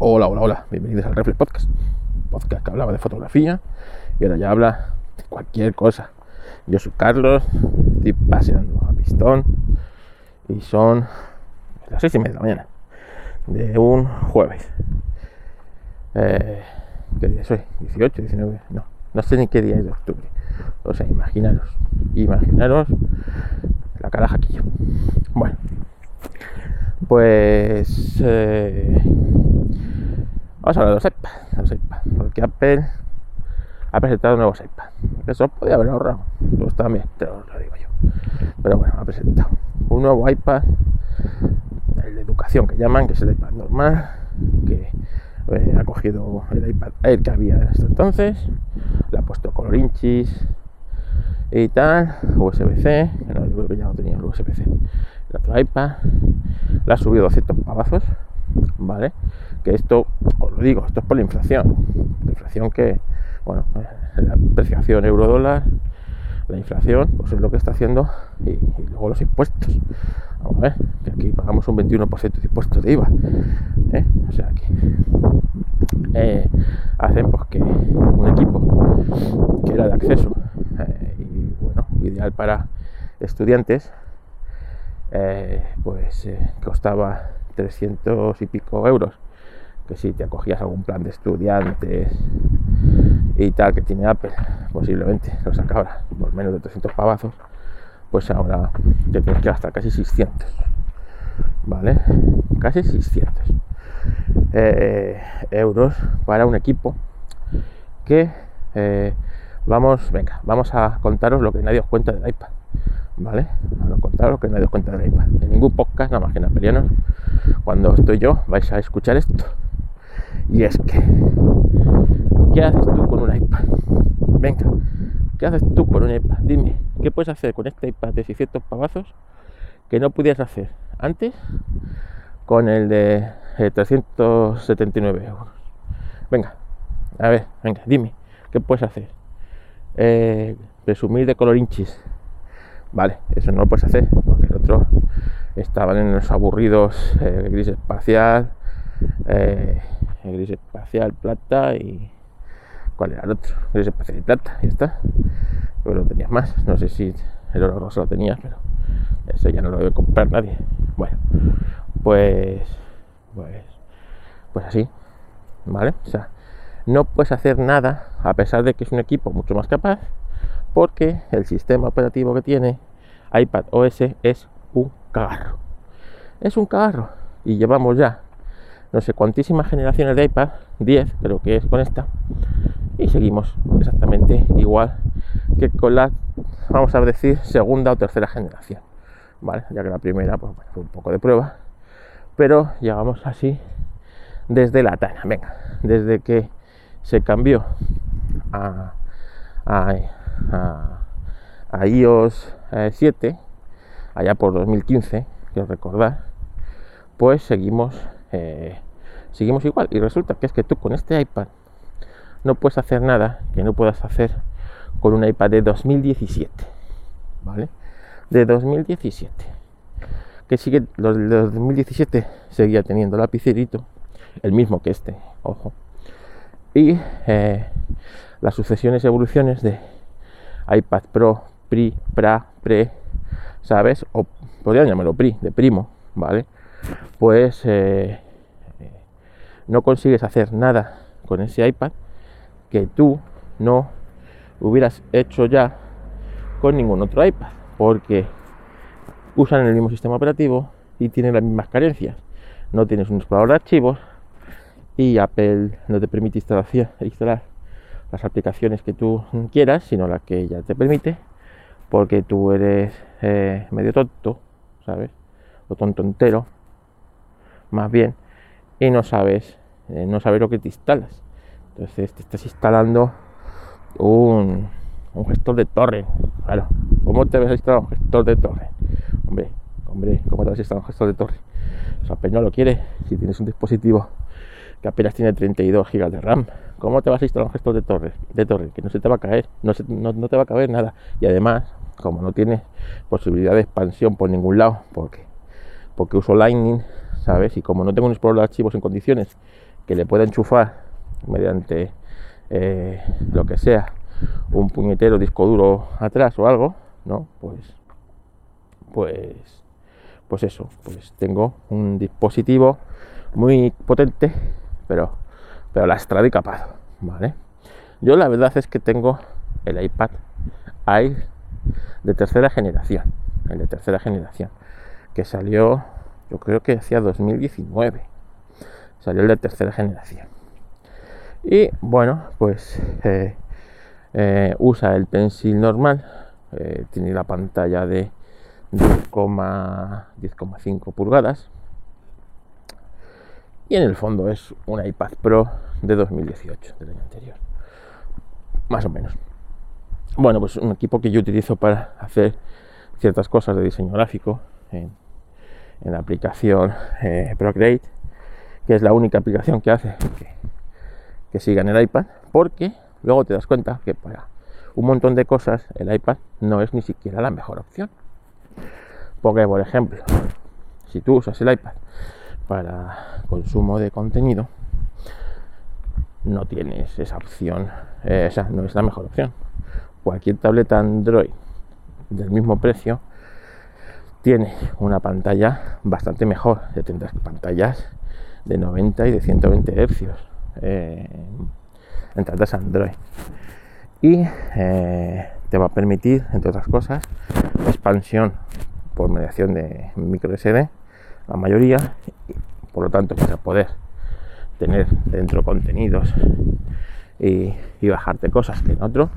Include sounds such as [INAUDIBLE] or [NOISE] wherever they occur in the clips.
Hola, hola, hola, bienvenidos al Reflex Podcast. Podcast que hablaba de fotografía y ahora ya habla de cualquier cosa. Yo soy Carlos, estoy paseando a pistón y son las seis y media de la mañana de un jueves. Eh, ¿Qué día soy? ¿18, 19? No, no sé ni qué día es de octubre. O sea, imaginaros, imaginaros la caraja aquí yo. Bueno, pues eh, Vamos a hablar de los iPads, los iPad, porque Apple ha presentado nuevos iPads. Eso podía haber ahorrado, pues también, te lo, digo yo. Pero bueno, ha presentado un nuevo iPad, el de educación que llaman, que es el iPad normal, que eh, ha cogido el iPad Air que había hasta entonces, le ha puesto color inchis y tal, USB-C, no, yo creo que ya lo tenía el USB-C, el otro iPad, le ha subido 200 pavazos, ¿vale? Que esto, os lo digo, esto es por la inflación. La inflación que, bueno, la apreciación euro-dólar, la inflación, pues es lo que está haciendo, y, luego los impuestos. Vamos a ver, que aquí pagamos un 21% de impuestos de IVA. ¿eh? O sea que eh, hacen pues que un equipo que era de acceso eh, y bueno, ideal para estudiantes, pues costaba 300 y pico euros que si te acogías algún plan de estudiantes y tal que tiene Apple, posiblemente lo sacaba por menos de 300 pavazos, pues ahora te tienes que gastar casi 600, ¿vale? Casi 600 eh, euros para un equipo que eh, vamos, venga, vamos a contaros lo que nadie os cuenta del iPad, ¿vale? A contaros lo que nadie os cuenta del iPad. En ningún podcast, nada más que en Apelianos, cuando estoy yo, vais a escuchar esto y es que, ¿qué haces tú con un iPad? Venga, ¿qué haces tú con un iPad? Dime, ¿qué puedes hacer con este iPad de 600 pavazos que no pudieras hacer antes con el de 379 eh, euros? Venga, a ver, venga, dime, ¿qué puedes hacer? Eh, presumir de color inchis. Vale, eso no lo puedes hacer, porque el otro estaban en los aburridos eh, gris espacial, eh, gris espacial, plata y. ¿Cuál era el otro? Gris espacial y plata, ya está. Pero lo tenías más. No sé si el oro rosa lo tenías, pero eso ya no lo debe comprar nadie. Bueno, pues. Pues. Pues así. ¿Vale? O sea, no puedes hacer nada a pesar de que es un equipo mucho más capaz, porque el sistema operativo que tiene iPad OS es un carro. Es un carro. Y llevamos ya no sé cuantísimas generaciones de iPad, 10 creo que es con esta, y seguimos exactamente igual que con la, vamos a decir, segunda o tercera generación, ¿vale? Ya que la primera pues, fue un poco de prueba, pero llegamos así desde la Tana, venga, desde que se cambió a, a, iOS 7, eh, allá por 2015, quiero recordar, pues seguimos eh, seguimos igual. Y resulta que es que tú con este iPad no puedes hacer nada que no puedas hacer con un iPad de 2017. ¿Vale? De 2017. Que sigue, los de 2017 seguía teniendo lapicerito, el mismo que este, ojo. Y eh, las sucesiones evoluciones de iPad Pro, Pri, Pra, Pre, ¿sabes? O podrían llamarlo Pri, de primo, ¿vale? Pues eh, no consigues hacer nada con ese iPad que tú no hubieras hecho ya con ningún otro iPad, porque usan el mismo sistema operativo y tienen las mismas carencias. No tienes un explorador de archivos y Apple no te permite instalar, las aplicaciones que tú quieras, sino las que ella te permite, porque tú eres eh, medio tonto, ¿sabes? O tonto entero, más bien, y no sabes, eh, no sabes lo que te instalas. Entonces te estás instalando un, un gestor de torre. Claro, ¿cómo te vas a un gestor de torre? Hombre, hombre, ¿cómo te vas a un gestor de torre? O sea, no lo quiere si tienes un dispositivo que apenas tiene 32 GB de RAM. ¿Cómo te vas a instalar un gestor de torre? De torre, que no se te va a caer, no, no, no te va a caber nada. Y además, como no tiene posibilidad de expansión por ningún lado, porque, porque uso Lightning, ¿sabes? Y como no tengo un explorador de archivos en condiciones que le pueda enchufar mediante eh, lo que sea un puñetero disco duro atrás o algo, ¿no? Pues, pues, pues eso, pues tengo un dispositivo muy potente, pero, pero lastrado y capaz, ¿vale? Yo la verdad es que tengo el iPad Air de tercera generación, el de tercera generación, que salió, yo creo que hacía 2019, salió el de tercera generación. Y bueno, pues eh, eh, usa el pencil normal, eh, tiene la pantalla de 10,5 pulgadas en el fondo es un iPad Pro de 2018, del año anterior, más o menos. Bueno, pues un equipo que yo utilizo para hacer ciertas cosas de diseño gráfico en, la aplicación eh, Procreate, que es la única aplicación que hace que, que siga en el iPad, porque luego te das cuenta que para un montón de cosas el iPad no es ni siquiera la mejor opción. Porque, por ejemplo, si tú usas el iPad para consumo de contenido, no tienes esa opción, eh, esa no es la mejor opción. Cualquier tableta Android del mismo precio tiene una pantalla bastante mejor. Ya tendrás pantallas de 90 y de 120 Hz eh, en tabletas Android. Y eh, te va a permitir, entre otras cosas, expansión por mediación de micro SD, la mayoría, por lo tanto vas a poder tener dentro contenidos y, bajarte cosas que en otro.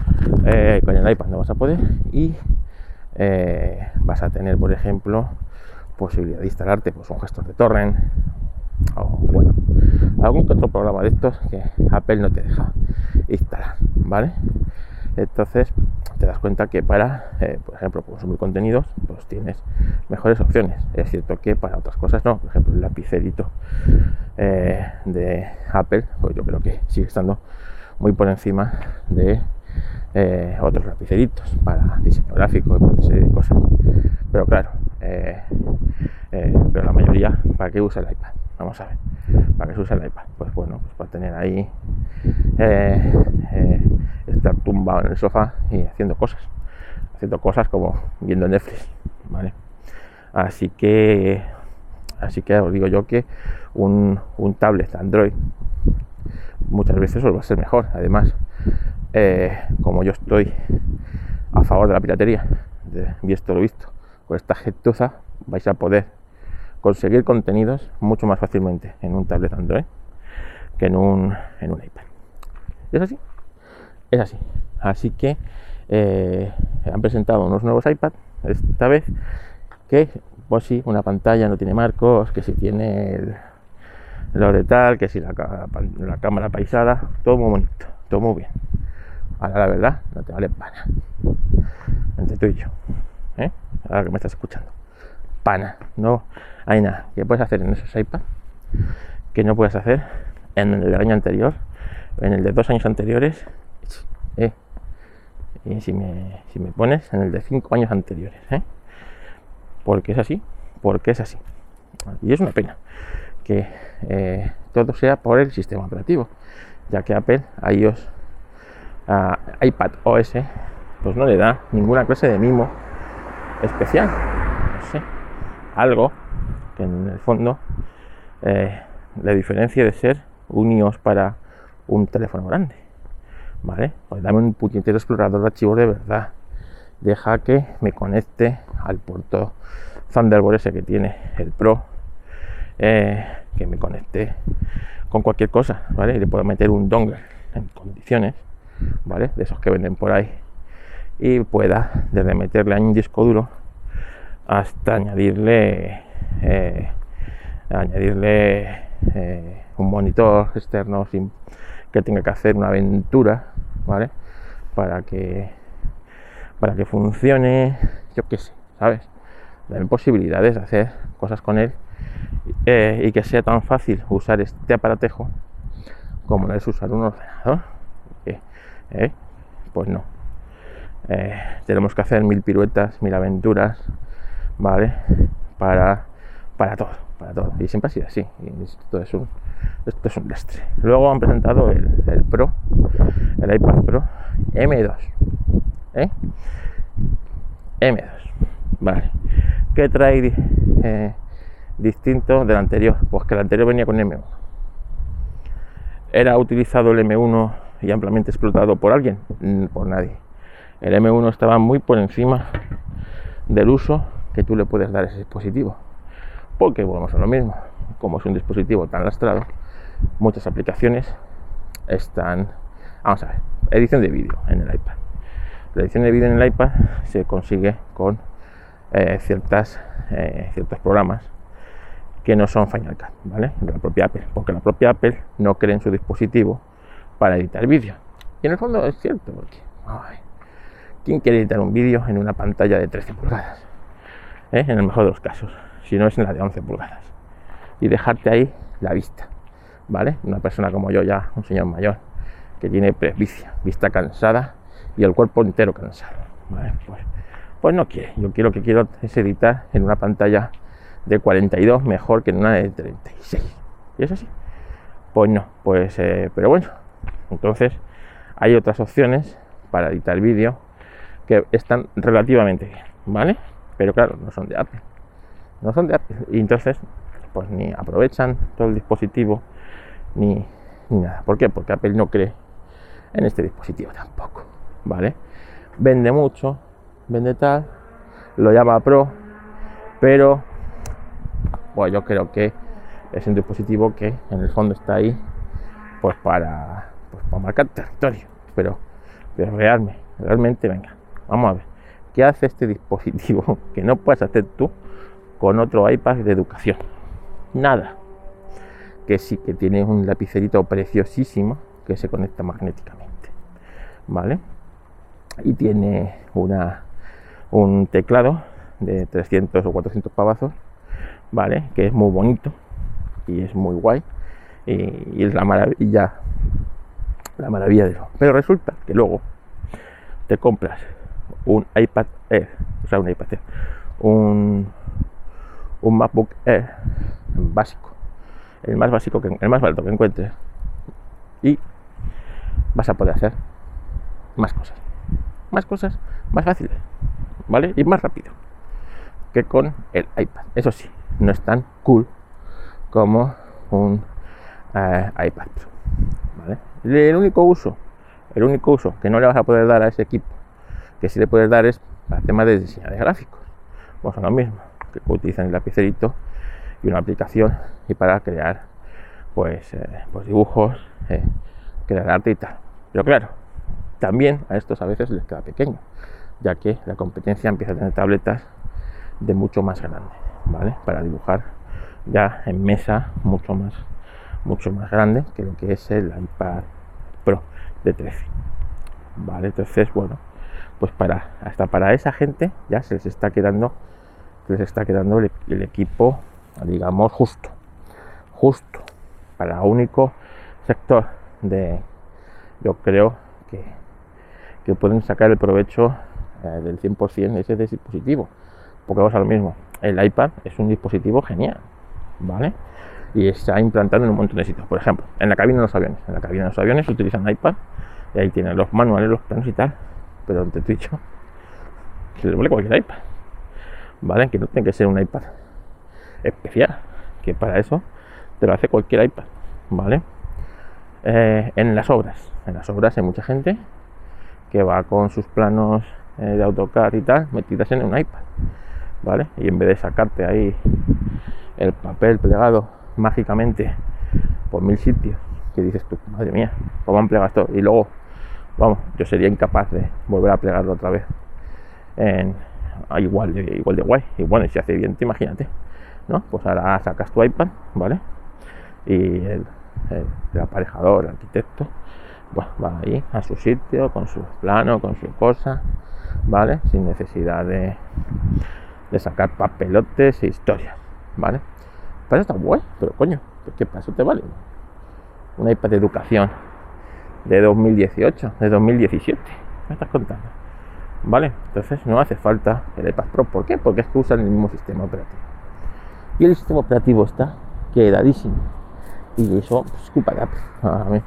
Eh, con el iPad no vas a poder y eh, vas a tener por ejemplo posibilidad de instalarte pues, un gestor de torrent o bueno algún otro programa de estos que Apple no te deja instalar vale entonces te das cuenta que para, eh, por ejemplo, consumir contenidos, pues tienes mejores opciones. Es cierto que para otras cosas no. Por ejemplo, el lapicerito eh, de Apple, pues yo creo que sigue estando muy por encima de eh, otros lapiceritos para diseño gráfico y para otra serie de cosas. Pero claro, pero la mayoría, ¿para qué usa el iPad? Vamos a ver, ¿para qué se usa el iPad? Pues bueno, pues para tener ahí estar tumbado en el sofá y haciendo cosas. Haciendo cosas como viendo Netflix. ¿vale? Así que así que os digo yo que un, un tablet Android muchas veces os va a ser mejor. Además, eh, como yo estoy a favor de la piratería, de, visto lo visto, con esta gentuza vais a poder conseguir contenidos mucho más fácilmente en un tablet Android que en un, en un iPad. ¿Es así? es así. Así que eh, han presentado unos nuevos iPad esta vez que, pues sí, una pantalla no tiene marcos, que si tiene lo de tal, que si la, cámara paisada, todo muy bonito, todo muy bien. Ahora la verdad, no te vale pana. Entre tú y yo. ¿eh? Ahora que me estás escuchando. Pana. No hay nada que puedes hacer en esos iPad que no puedes hacer en el del año anterior, en el de dos años anteriores ¿eh? Y si me, si me pones en el de 5 años anteriores, ¿eh? Porque es así, porque es así. Y es una pena que eh, todo sea por el sistema operativo, ya que Apple a iOS, a iPad OS, pues no le da ninguna clase de mimo especial. Algo que en el fondo eh, le diferencia de ser un iOS para un teléfono grande. ¿vale? Pues dame un puñetero explorador de archivos de verdad. Deja que me conecte al puerto Thunderbolt ese que tiene el Pro, eh, que me conecte con cualquier cosa, ¿vale? Y le puedo meter un dongle en condiciones, ¿vale? De esos que venden por ahí. Y pueda desde meterle a un disco duro hasta añadirle eh, añadirle eh, un monitor externo sin que tenga que hacer una aventura, ¿vale? Para que para que funcione, yo qué sé, ¿sabes? Dame posibilidades de hacer cosas con él eh, y que sea tan fácil usar este aparatejo como no es usar un ordenador. Pues no. Tenemos que hacer mil piruetas, mil aventuras, ¿vale? Para, para todo. para todo. Y siempre ha sido así. Y esto es un, esto es un lastre. Luego han presentado el, Pro, el iPad Pro M2. ¿eh? M2. Vale. ¿Qué trae eh, distinto del anterior? Pues que el anterior venía con M1. ¿Era utilizado el M1 y ampliamente explotado por alguien? Por nadie. El M1 estaba muy por encima del uso que tú le puedes dar ese dispositivo. Porque volvemos a lo mismo. Como es un dispositivo tan lastrado, muchas aplicaciones están. Vamos a ver, edición de vídeo en el iPad. La edición de vídeo en el iPad se consigue con eh, ciertas, eh, ciertos programas que no son Final Cut, ¿vale? De la propia Apple, porque la propia Apple no cree en su dispositivo para editar vídeo. Y en el fondo es cierto, porque ¿quién quiere editar un vídeo en una pantalla de 13 pulgadas? ¿Eh? En el mejor de los casos, si no es en la de 11 pulgadas. Y dejarte ahí la vista, ¿vale? Una persona como yo ya, un señor mayor, que tiene presbicia, vista cansada y el cuerpo entero cansado, ¿vale? Pues, pues no quiere. Yo quiero que quiero es editar en una pantalla de 42 mejor que en una de 36. ¿Y es así? Pues no, pues, eh, pero bueno, entonces hay otras opciones para editar vídeo que están relativamente bien, ¿vale? Pero claro, no son de Apple. No son de Apple. Y entonces, pues ni aprovechan todo el dispositivo, ni, ni nada. ¿Por qué? Porque Apple no cree en este dispositivo tampoco, ¿vale? Vende mucho, vende tal, lo llama Pro, pero pues yo creo que es un dispositivo que en el fondo está ahí pues para, pues para marcar territorio. Pero, realmente, realmente, venga, vamos a ver, ¿qué hace este dispositivo [LAUGHS] que no puedes hacer tú con otro iPad de educación? Nada. Que sí que tiene un lapicerito preciosísimo que se conecta magnéticamente. ¿Vale? Y tiene una, un teclado de 300 o 400 pavazos ¿vale? Que es muy bonito y es muy guay y, es la maravilla, la maravilla de eso. Pero resulta que luego te compras un iPad Air, o sea, un iPad Air, un, un MacBook Air básico, el más básico, que, el más barato que encuentres y vas a poder hacer más cosas, más cosas, más fáciles, ¿vale? Y más rápido que con el iPad. Eso sí, no es tan cool como un eh, iPad El único uso, el único uso que no le vas a poder dar a ese equipo, que sí le puedes dar es para temas de diseño de gráficos. Pues lo mismo, que utilizan el lapicerito y una aplicación y para crear pues, eh, pues dibujos, eh, crear arte y tal. Pero claro, también a estos a veces les queda pequeño, ya que la competencia empieza a tener tabletas de mucho más grande. ¿vale? Para dibujar ya en mesa mucho más, mucho más grande que lo que es el iPad Pro de 13. ¿Vale? Entonces, bueno, pues para, hasta para esa gente ya se les está quedando, les está quedando el, equipo, digamos, justo. Justo. Para único sector de, yo creo que, que pueden sacar el provecho eh, del 100% de ese dispositivo. Porque vamos a lo mismo el iPad es un dispositivo genial, ¿vale? Y está implantado en un montón de sitios. Por ejemplo, en la cabina de los aviones. En la cabina de los aviones se utilizan iPad y ahí tienen los manuales, los planos y tal. Pero te he dicho, se le vuelve cualquier iPad, ¿vale? Que no tiene que ser un iPad especial, que para eso te lo hace cualquier iPad, ¿vale? Eh, en las obras, en las obras hay mucha gente que va con sus planos eh, de AutoCAD y tal metidas en un iPad ¿vale? Y en vez de sacarte ahí el papel plegado mágicamente por mil sitios, que dices tú, madre mía, ¿cómo han plegado esto? Y luego, vamos, yo sería incapaz de volver a plegarlo otra vez en igual de, igual de guay. Y bueno, y si hace bien, te imagínate, ¿no? Pues ahora sacas tu iPad, ¿vale? Y el, aparejador, el arquitecto, bueno, va ahí a su sitio, con su plano, con su cosa, ¿vale? Sin necesidad de, de sacar papelotes e historias, ¿vale? Para eso está guay, pero coño, ¿qué paso te vale? Un iPad de educación de 2018, de 2017, ¿me estás contando? ¿Vale? Entonces no hace falta el iPad Pro, ¿por qué? Porque es que usan el mismo sistema operativo. y el sistema operativo está quedadísimo. Y eso pues, es culpa de Apple. A mí,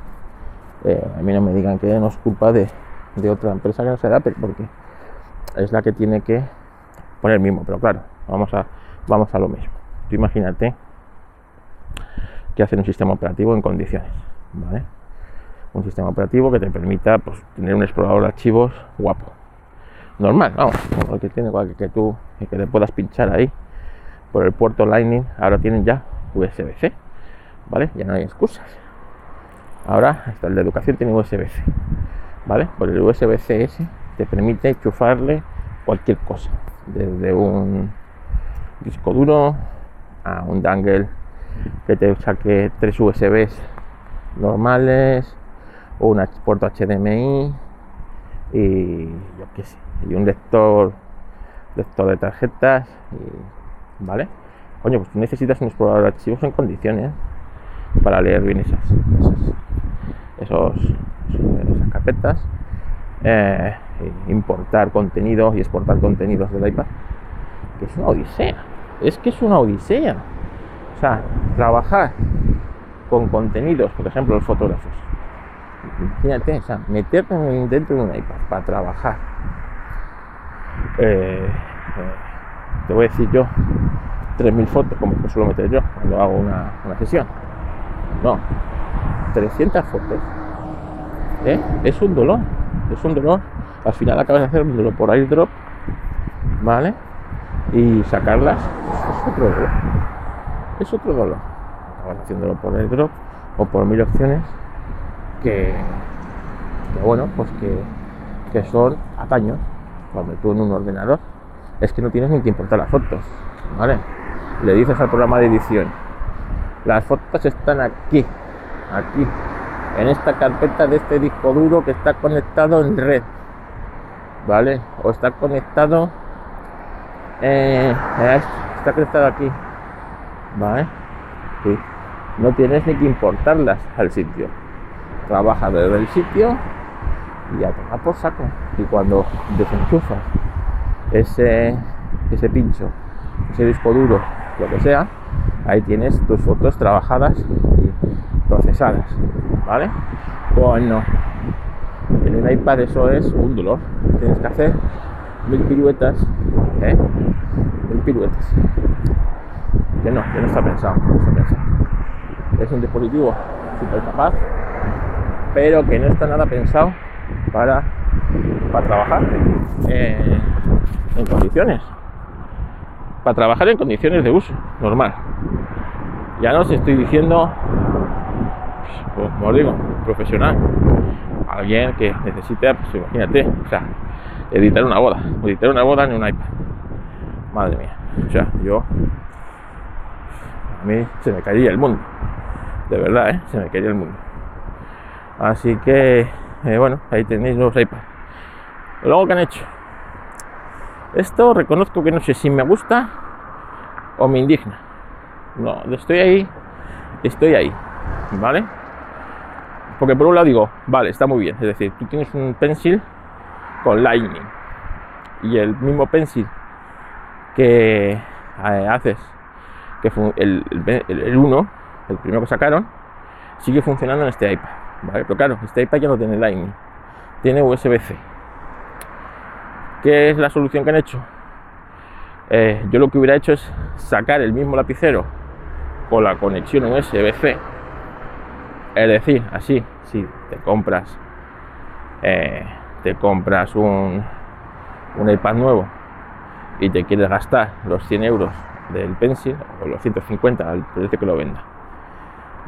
eh, a mí no me digan que no es culpa de, de otra empresa que no sea de Apple, porque es la que tiene que poner el mismo. Pero claro, vamos a, vamos a lo mismo. Tú imagínate que hacen un sistema operativo en condiciones, ¿vale? Un sistema operativo que te permita pues, tener un explorador de archivos guapo. Normal, vamos, que tiene que, tú que te puedas pinchar ahí por el puerto Lightning. Ahora tienen ya USB-C, ¿vale? Ya no hay excusas. Ahora hasta el de educación tiene USB-C, ¿vale? Por el USB-C te permite enchufarle cualquier cosa, desde un disco duro a un dangle que te saque tres USBs normales o un puerto HDMI y yo qué sé, y un lector lector de tarjetas vale coño pues necesitas un explorador de archivos en condiciones para leer bien esas esos, esas carpetas eh, importar contenidos y exportar contenidos del iPad que es una odisea es que es una odisea o sea, trabajar con contenidos, por ejemplo, los fotógrafos. Imagínate, o sea, meterte dentro de un iPad para trabajar. Eh, eh, te voy a decir yo 3.000 fotos, como que suelo meter yo cuando hago una, sesión. No, 300 fotos. ¿eh? Es un dolor, es un dolor. Al final acabas de hacer un dolor por airdrop, ¿vale? Y sacarlas es otro dolor es otro dolor. Acabas haciéndolo por el drop o por mil opciones que, bueno, pues que, que son ataños. Cuando tú en un ordenador es que no tienes ni que importar las fotos, ¿vale? Le dices al programa de edición, las fotos están aquí, aquí, en esta carpeta de este disco duro que está conectado en red, ¿vale? O está conectado, eh, está conectado aquí, ¿vale? No tienes ni que importarlas al sitio. Trabaja desde el sitio y a tomar por saco. Y cuando desenchufas ese, ese pincho, ese disco duro, lo que sea, ahí tienes tus fotos trabajadas y procesadas, ¿vale? Pues no. En un iPad eso es un dolor. Tienes que hacer mil piruetas, ¿eh? Mil piruetas que no, que no está pensado, Es un dispositivo súper capaz, pero que no está nada pensado para, para trabajar en condiciones. Para trabajar en condiciones de uso normal. Ya no os estoy diciendo, pues, como os digo, profesional. Alguien que necesite, pues imagínate, o sea, editar una boda, editar una boda en un iPad. Madre mía. O sea, yo a mí se me caería el mundo. De verdad, ¿eh? se me caería el mundo. Así que, eh, bueno, ahí tenéis los iPads. Luego, que han hecho? Esto reconozco que no sé si me gusta o me indigna. No, estoy ahí, estoy ahí, ¿vale? Porque por un lado digo, vale, está muy bien. Es decir, tú tienes un pencil con Lightning y el mismo pencil que eh, haces que fue el, el, 1, el primero que sacaron, sigue funcionando en este iPad. Pero claro, este iPad ya no tiene Lightning, tiene USB-C. ¿Qué es la solución que han hecho? Eh, yo lo que hubiera hecho es sacar el mismo lapicero con la conexión USB-C. Es decir, así, si te compras, eh, te compras un, un iPad nuevo y te quieres gastar los 100 euros del pencil o los 150 al precio que lo venda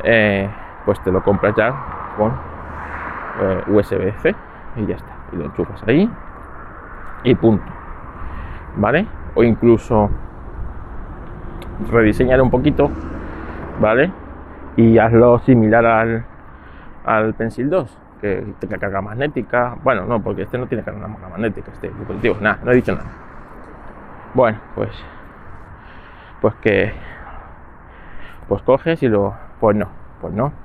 eh, pues te lo compras ya con eh, USB-C y ya está. Y lo enchufas ahí y punto. Vale o incluso rediseñar un poquito vale y hazlo similar al al Pencil 2 que tenga carga magnética. Bueno no porque este no tiene carga magnética este dispositivo. Nada no he dicho nada. Bueno pues pues que pues coges y lo pues no pues no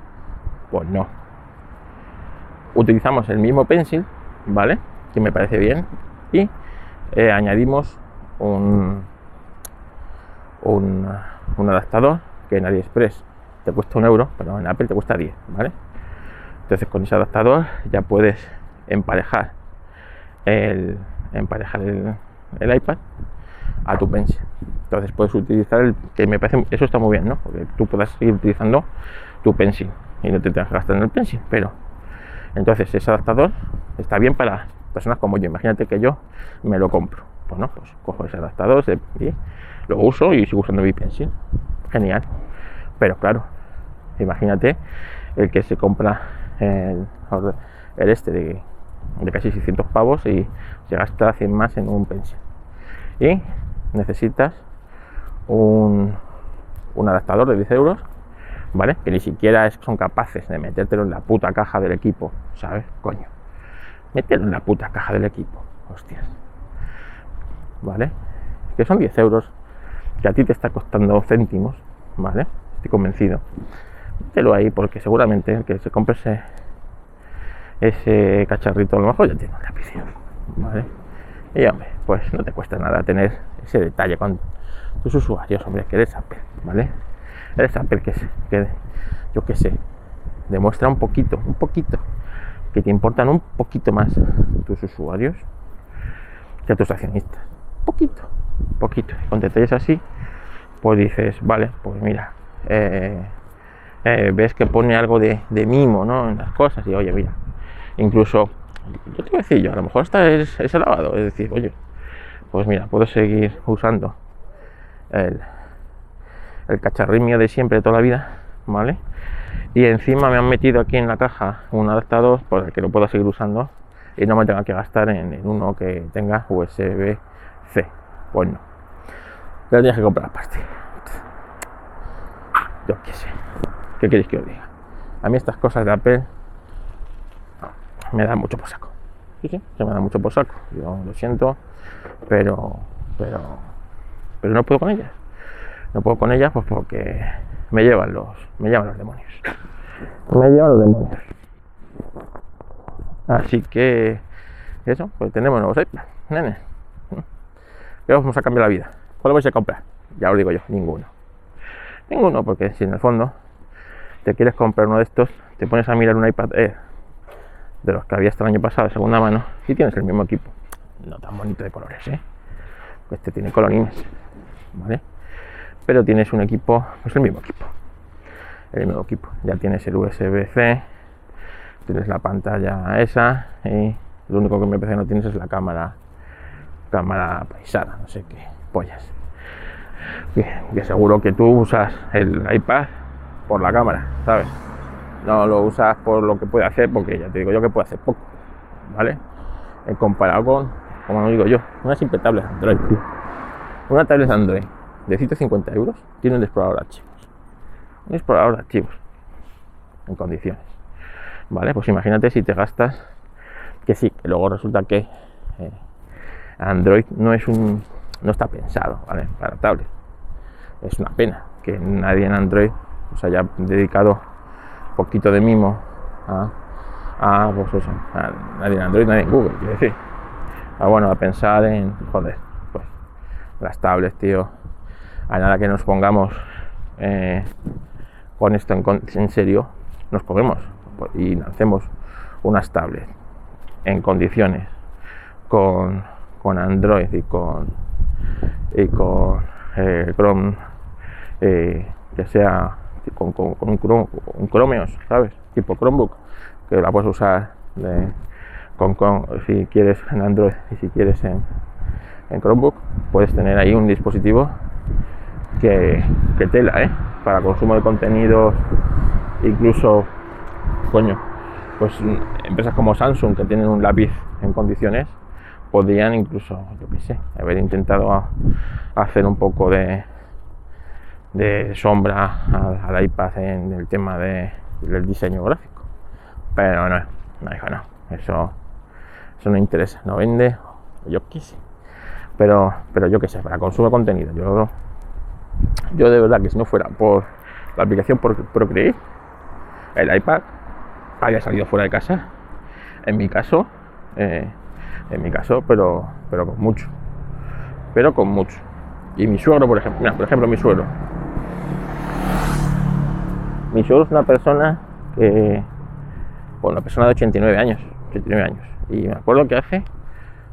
pues no utilizamos el mismo pencil vale que me parece bien y eh, añadimos un, un adaptador que en AliExpress te cuesta un euro, pero en Apple te cuesta 10, ¿vale? Entonces con ese adaptador ya puedes emparejar el, emparejar el, iPad a tu pencil. Entonces puedes utilizar el que me parece eso está muy bien, ¿no? Porque tú puedas ir utilizando tu pencil y no te tengas que gastar en el pencil, pero entonces ese adaptador está bien para personas como yo. Imagínate que yo me lo compro. Pues no, pues cojo ese adaptador, y lo uso y sigo usando mi pencil. Genial. Pero claro, imagínate el que se compra el, el este de, casi 600 pavos y se gasta 100 más en un pencil. Y necesitas un, un adaptador de 10 euros ¿vale? Que ni siquiera son capaces de metértelo en la puta caja del equipo, ¿sabes? Coño. Mételo en la puta caja del equipo, hostias. ¿Vale? Que son 10 euros, que a ti te está costando céntimos, ¿vale? Estoy convencido. Mételo ahí porque seguramente el que se compre ese, cacharrito a lo mejor ya tiene una lapicero, ¿vale? Y hombre, pues no te cuesta nada tener ese detalle con tus usuarios, hombre, que eres Apple, ¿vale? Eres Apple que, que yo qué sé, demuestra un poquito, un poquito, que te importan un poquito más tus usuarios que tus accionistas. Poquito, poquito. Con detalles así, pues dices, vale, pues mira, eh, eh, ves que pone algo de, mimo ¿no? en las cosas y oye, mira, incluso, yo te voy a decir yo, a lo mejor está es, es lavado, es decir, oye, pues mira, puedo seguir usando el, el cacharrín mío de siempre, de toda la vida, ¿vale? Y encima me han metido aquí en la caja un adaptador el que lo puedo seguir usando y no me tenga que gastar en, uno que tenga USB-C. Pues no. Pero tienes que comprar aparte. Yo qué sé. ¿Qué queréis que os diga? A mí estas cosas de Apple me dan mucho por saco. Sí, sí, me da mucho por saco. Yo lo siento, pero, pero, pero no puedo con ellas no puedo con ella pues porque me llevan los me llevan los demonios me llevan los demonios así que eso pues tenemos nuevos iPads nene ¿qué vamos a cambiar la vida? ¿cuál vais a comprar? ya os digo yo ninguno ninguno porque si en el fondo te quieres comprar uno de estos te pones a mirar un iPad Air de los que había hasta el año pasado de segunda mano y tienes el mismo equipo no tan bonito de colores ¿eh? este tiene colorines ¿vale? Pero tienes un equipo, pues el mismo equipo, el mismo equipo. Ya tienes el USB-C, tienes la pantalla esa y lo único que me parece que no tienes es la cámara, cámara paisada, no sé qué pollas. Que, seguro que tú usas el iPad por la cámara, ¿sabes? No lo usas por lo que puede hacer, porque ya te digo yo que puede hacer poco, ¿vale? En comparado con, como digo yo, una simple tablet Android, Una tablet Android de 150 euros tiene un explorador de archivos. Un explorador de archivos en condiciones. Vale, pues imagínate si te gastas que sí, que luego resulta que eh, Android no es un no está pensado ¿vale? para tablet. Es una pena que nadie en Android os haya dedicado poquito de mimo a, a, pues eso, a nadie en Android, nadie en Google, quiero decir. A, bueno, a pensar en, joder, pues las tablets, tío, a nada que nos pongamos eh, con esto en, serio, nos cogemos y hacemos unas tablets en condiciones con, Android y con, y con eh, Chrome eh, que sea con, un, Chrome, un Chromeos, ¿sabes? Tipo Chromebook, que la puedes usar con, si quieres en Android y si quieres en, en Chromebook, puedes tener ahí un dispositivo que, tela, ¿eh? Para consumo de contenidos, incluso, coño, pues empresas como Samsung que tienen un lápiz en condiciones, podrían incluso, yo qué sé, haber intentado hacer un poco de, de sombra al, iPad en el tema de, del diseño gráfico. Pero no, no, hijo, no, eso, eso no interesa, no vende, yo qué sé. Pero, pero yo qué sé, para consumo de contenido, yo yo de verdad que si no fuera por la aplicación Procreate, el iPad haya salido fuera de casa. En mi caso, eh, en mi caso, pero, pero con mucho. Pero con mucho. Y mi suegro, por ejemplo, por ejemplo, mi suegro, mi suegro es una persona que, bueno, una persona de 89 años, 89 años. Y me acuerdo que hace,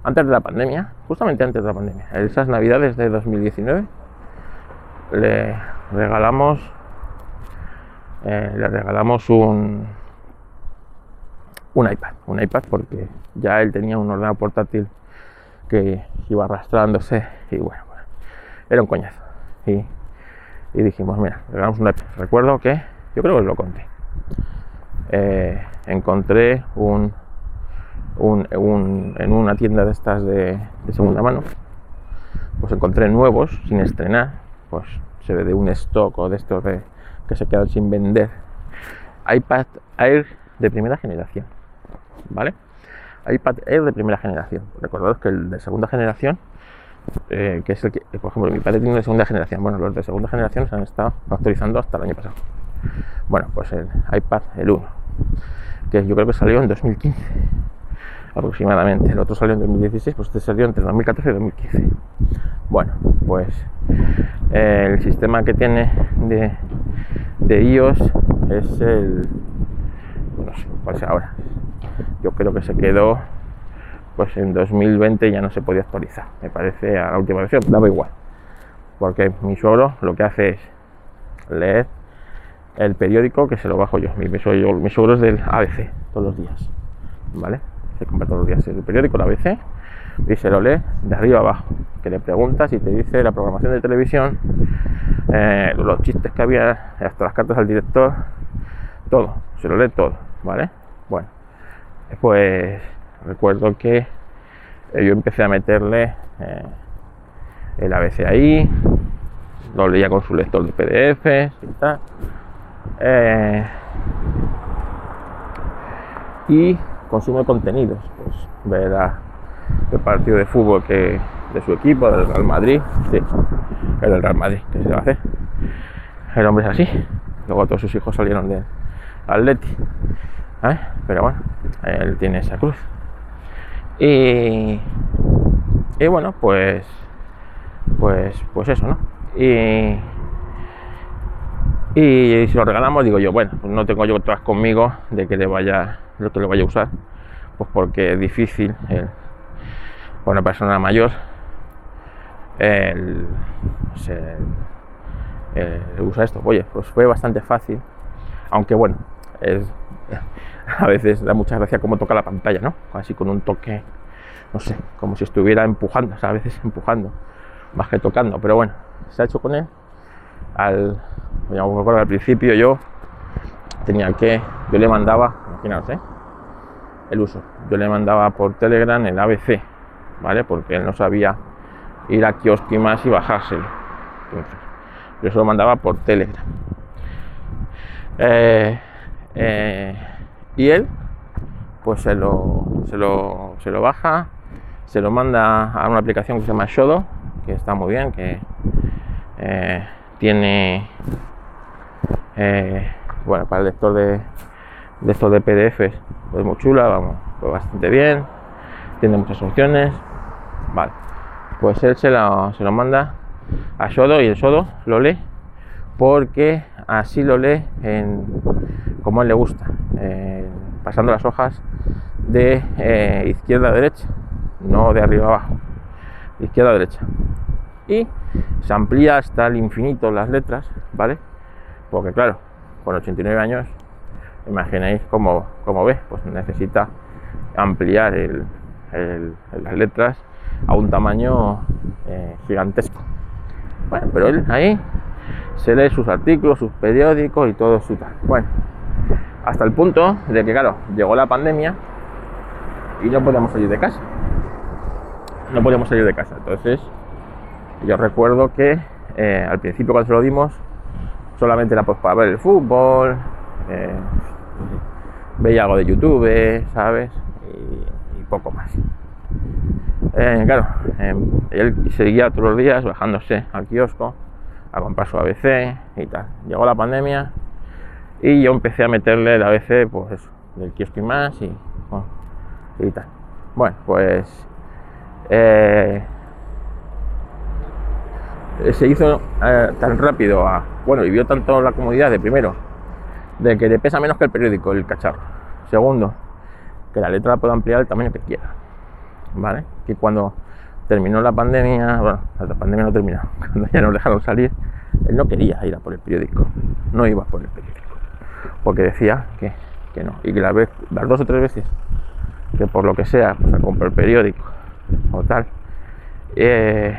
antes de la pandemia, justamente antes de la pandemia, esas navidades de 2019, le regalamos, eh, le regalamos un, un iPad, un iPad porque ya él tenía un ordenador portátil que iba arrastrándose y bueno, era un coñazo. Y, dijimos, mira, regalamos un iPad. Recuerdo que, yo creo que os lo conté, eh, encontré un, un, en una tienda de estas de, segunda mano, pues encontré nuevos, sin estrenar, pues se ve de un stock o de estos que se quedan sin vender, iPad Air de primera generación ¿vale? iPad Air de primera generación. Recordaros que el de segunda generación, eh, que es el que, por ejemplo, mi padre tiene de segunda generación. Bueno, los de segunda generación se han estado actualizando hasta el año pasado. Bueno, pues el iPad, el 1, que yo creo que salió en 2015 aproximadamente. El otro salió en 2016, pues este salió entre 2014 y 2015. Bueno, pues eh, el sistema que tiene de, de iOS es el. No sé cuál sea ahora yo creo que se quedó pues en 2020 ya no se podía actualizar me parece a la última versión daba igual porque mi suegro lo que hace es leer el periódico que se lo bajo yo mi, mi, suegro, es del ABC todos los días vale se compra todos los días el periódico el ABC y se lo lee de arriba abajo que le preguntas y te dice la programación de televisión eh, los chistes que había hasta las cartas al director todo se lo lee todo vale bueno pues recuerdo que yo empecé a meterle eh, el ABC ahí, lo leía con su lector de PDF y tal. Eh, y consume contenidos, pues ver el partido de fútbol que de su equipo, del Real Madrid, sí, el Real Madrid, que se va a hacer. El hombre es así. Luego todos sus hijos salieron de Atleti. ¿eh? Pero bueno, él tiene esa cruz. Y, y bueno, pues, pues, pues eso, ¿no? Y, y si lo regalamos, digo yo, bueno, pues no tengo yo todas conmigo de que le vaya, lo que le vaya a usar, pues porque es difícil el, para una persona mayor el, usar esto. Oye, pues fue bastante fácil, aunque bueno, es [LAUGHS] a veces da mucha gracia cómo toca la pantalla, ¿no? Así con un toque, no sé, como si estuviera empujando, o [LAUGHS] sea, a veces empujando, más que tocando, pero bueno, se ha hecho con él. Al, me acuerdo al principio yo tenía que, yo le mandaba, imaginaos, ¿eh? El uso, yo le mandaba por Telegram el ABC, ¿vale? Porque él no sabía ir a kiosk y más y bajárselo. Entonces, yo se lo mandaba por Telegram. Eh, eh, y él pues se lo, se lo, se lo baja, se lo manda a una aplicación que se llama Shodo, que está muy bien, que tiene, bueno, para el lector de, de estos de PDFs, pues muy chula, vamos, pues bastante bien, tiene muchas opciones, vale, pues él se lo, se lo manda a Shodo y el Shodo lo lee porque así lo lee en, como a él le gusta, pasando las hojas de eh, izquierda a derecha, no de arriba abajo, de izquierda a derecha. Y se amplía hasta el infinito las letras, ¿vale? Porque claro, con 89 años, imagináis cómo, cómo ve, pues necesita ampliar las letras a un tamaño eh, gigantesco. Bueno, pero él ahí se lee sus artículos, sus periódicos y todo su tal. Bueno, hasta el punto de que, claro, llegó la pandemia y no podíamos salir de casa. No podíamos salir de casa. Entonces, yo recuerdo que eh, al principio cuando se lo dimos, solamente era pues para ver el fútbol, eh, veía algo de YouTube, ¿sabes? Y, poco más. Eh, claro, él seguía todos los días bajándose al kiosco a comprar su ABC y tal. Llegó la pandemia y yo empecé a meterle el ABC, pues eso, del kiosco y más y, y tal. Bueno, pues eh, se hizo eh, tan rápido, a, bueno, y vio tanto la comodidad de primero de que le pesa menos que el periódico el cacharro. Segundo, que la letra pueda ampliar el tamaño que quiera. ¿Vale? Que cuando terminó la pandemia, bueno, la pandemia no terminó, [LAUGHS] cuando ya nos dejaron salir, él no quería ir a por el periódico, no iba por el periódico, porque decía que, que no, y que la vez, las dos o tres veces que por lo que sea, pues a el periódico o tal, eh,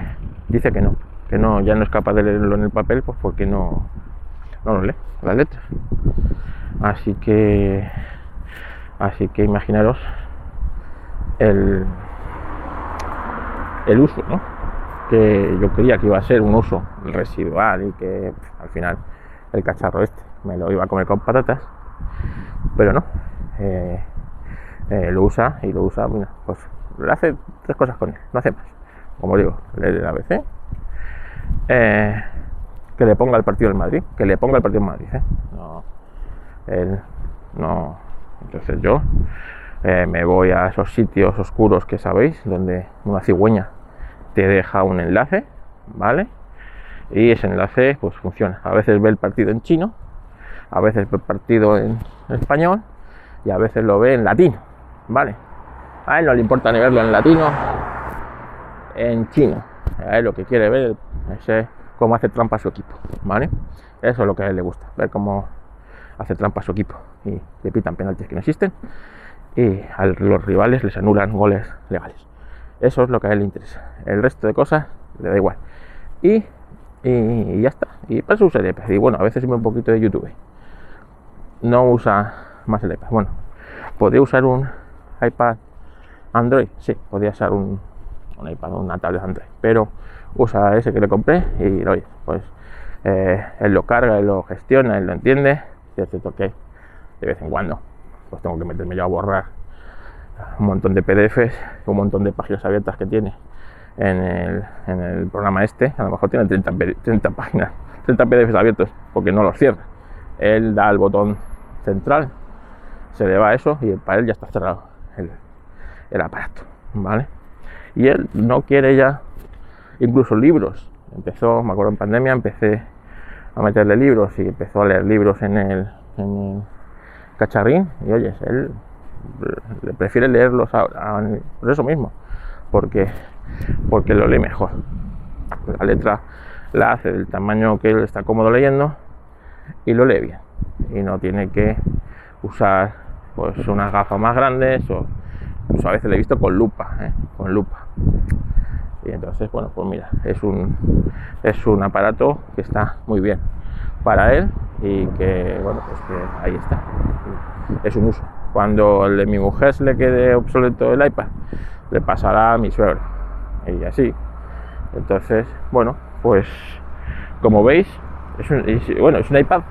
dice que no, que no, ya no es capaz de leerlo en el papel, pues porque no, no lo lee, las letras. Así que, así que imaginaros el, el uso, ¿no? Que yo creía que iba a ser un uso residual y que al final el cacharro este me lo iba a comer con patatas, pero no. Eh, eh, lo usa y lo usa, bueno, pues le hace tres cosas con él, no hace más. Como digo, lee el ABC, eh, que le ponga el partido del Madrid, que le ponga el partido del Madrid, ¿eh? no, él no. Entonces yo me voy a esos sitios oscuros que sabéis, donde una cigüeña te deja un enlace, ¿vale? Y ese enlace pues funciona. A veces ve el partido en chino, a veces ve el partido en español y a veces lo ve en latino. ¿vale? A él no le importa ni verlo en latino, en chino. A él lo que quiere ver es cómo hace trampa su equipo, ¿vale? Eso es lo que a él le gusta, ver cómo hace trampa su equipo y le pitan penaltis que no existen y a los rivales les anulan goles legales. Eso es lo que a él le interesa. El resto de cosas le da igual. Y, y ya está. Y para eso usa el iPad. Y bueno, a veces sube un poquito de YouTube. No usa más el iPad. Bueno, podría usar un iPad Android, sí, podría ser un, un iPad una tablet Android, pero usa ese que le compré y oye, pues eh, él lo carga, él lo gestiona, él lo entiende, y es cierto que de vez en cuando pues tengo que meterme yo a borrar un montón de PDFs, un montón de páginas abiertas que tiene en el, en el programa este, a lo mejor tiene 30, 30 páginas, 30 PDFs abiertos porque no los cierra. Él da el botón central, se le va eso y para él ya está cerrado el, aparato, ¿vale? Y él no quiere ya, incluso libros. Empezó, me acuerdo en pandemia, empecé a meterle libros y empezó a leer libros en el, cacharrín. Y oye, él le prefiere leerlos ahora, por eso mismo, porque, porque lo lee mejor. La letra la hace del tamaño que él está cómodo leyendo y lo lee bien. Y no tiene que usar pues unas gafas más grandes o a veces le he visto con lupa, ¿eh? con lupa. Y entonces, bueno, pues mira, es un, es un aparato que está muy bien para él y que, bueno, pues que ahí está. Es un uso. Cuando el de mi mujer se le quede obsoleto el iPad, le pasará a mi suegro. Y así. Entonces, bueno, pues como veis, es un, bueno, es un iPad.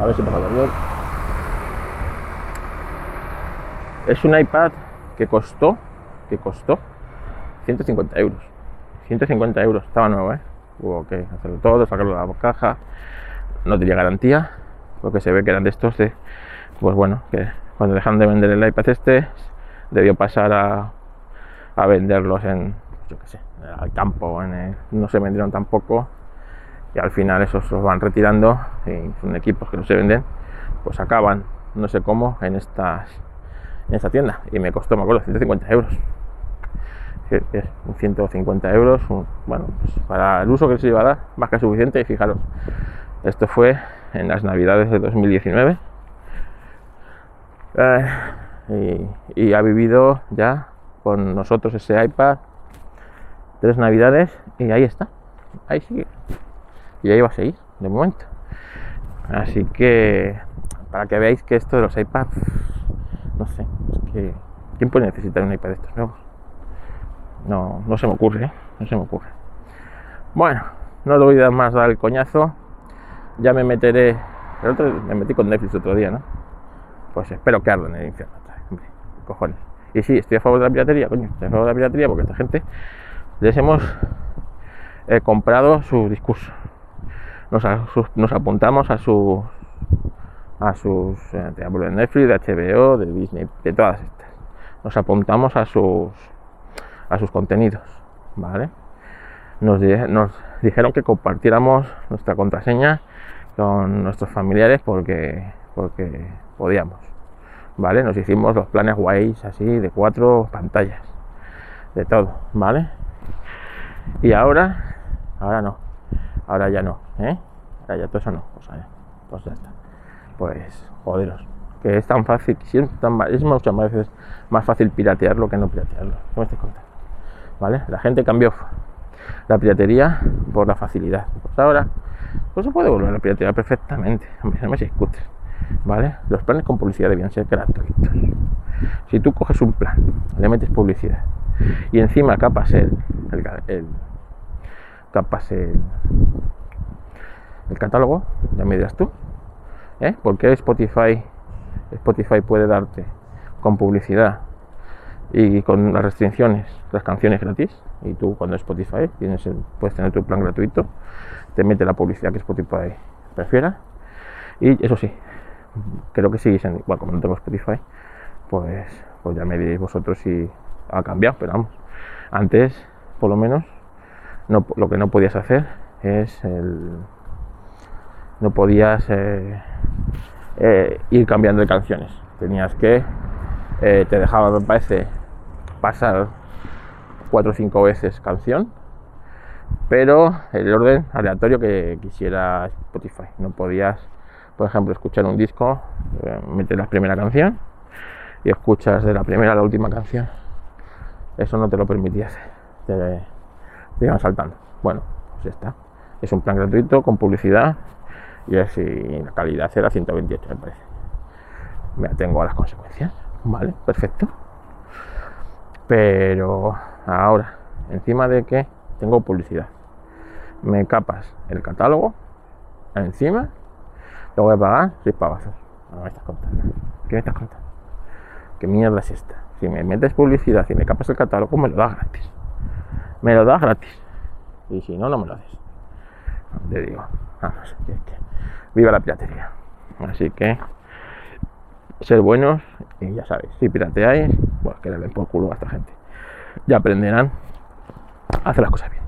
A ver si pasa bien. Es un iPad que costó, que costó 150 euros. 150 euros, estaba nuevo, ¿eh? Hubo que hacerlo todo, sacarlo de la caja, no tenía garantía, porque se ve que eran de estos de, pues bueno, que cuando dejaron de vender el iPad este, debió pasar a, a venderlos en, yo qué sé, al campo, en no se vendieron tampoco, y al final esos los van retirando, y son equipos que no se venden, pues acaban, no sé cómo, en estas en esa tienda y me costó, me acuerdo, 150 euros. Es 150 euros, bueno, pues para el uso que se iba a dar, más que suficiente. Y fijaros, esto fue en las navidades de 2019 eh, y, ha vivido ya con nosotros ese iPad tres navidades y ahí está, ahí sigue. Y ahí va a seguir, de momento. Así que para que veáis que esto de los iPads no sé, es que ¿quién puede necesitar un iPad de estos nuevos? No, no se me ocurre, ¿eh? no se me ocurre. Bueno, no le voy a dar más al coñazo. Ya me meteré. El otro me metí con Netflix otro día, ¿no? Pues espero que arda en el infierno. Hombre, cojones. Y sí, estoy a favor de la piratería, coño. Estoy a favor de la piratería porque esta gente les hemos eh, comprado su discurso. Nos, nos apuntamos a su a sus, eh, de Netflix, de HBO, de Disney, de todas estas. Nos apuntamos a sus, a sus contenidos, ¿vale? Nos, nos dijeron que compartiéramos nuestra contraseña con nuestros familiares porque, porque podíamos. ¿Vale? Nos hicimos los planes guays así de cuatro pantallas, de todo, ¿vale? Y ahora, ahora no, ahora ya no, ¿eh? Ya todo eso no, pues, pues ya está. Pues joderos, que es tan fácil, es muchas veces más fácil piratearlo que no piratearlo. ¿Cómo te contando? ¿Vale? La gente cambió la piratería por la facilidad. Pues ahora, pues se puede volver a la piratería perfectamente, no me discute. ¿Vale? Los planes con publicidad debían ser gratuitos. Si tú coges un plan, le metes publicidad y encima capas el, el, capas el, el catálogo, ya me dirás tú, ¿eh? ¿Por qué Spotify, Spotify puede darte con publicidad y con las restricciones las canciones gratis? Y tú cuando Spotify tienes puedes tener tu plan gratuito, te mete la publicidad que Spotify prefiera. Y eso sí, creo que siendo igual, como no tengo Spotify, pues, pues ya me diréis vosotros si ha cambiado, pero vamos. Antes, por lo menos, no, lo que no podías hacer es el. No podías eh, eh, ir cambiando de canciones. Tenías que. Eh, te dejaba, me parece, pasar cuatro o cinco veces canción, pero el orden aleatorio que quisiera Spotify. No podías, por ejemplo, escuchar un disco, eh, meter la primera canción y escuchas de la primera a la última canción. Eso no te lo permitías. Te, te iban saltando. Bueno, pues ya está. Es un plan gratuito con publicidad y así la calidad era 128 me parece. Me atengo a las consecuencias. Vale, perfecto. Pero ahora, encima de que tengo publicidad, me capas el catálogo, encima, te voy a pagar 6 pavazos. No me estás contando. ¿Qué me estás contando? ¿Qué mierda es esta? Si me metes publicidad y me capas el catálogo, me lo das gratis. Me lo das gratis. Y si no, no me lo haces. Te digo, vamos, viva la piratería. Así que ser buenos y ya sabéis, si pirateáis, pues que le den por culo a esta gente. Ya aprenderán a hacer las cosas bien.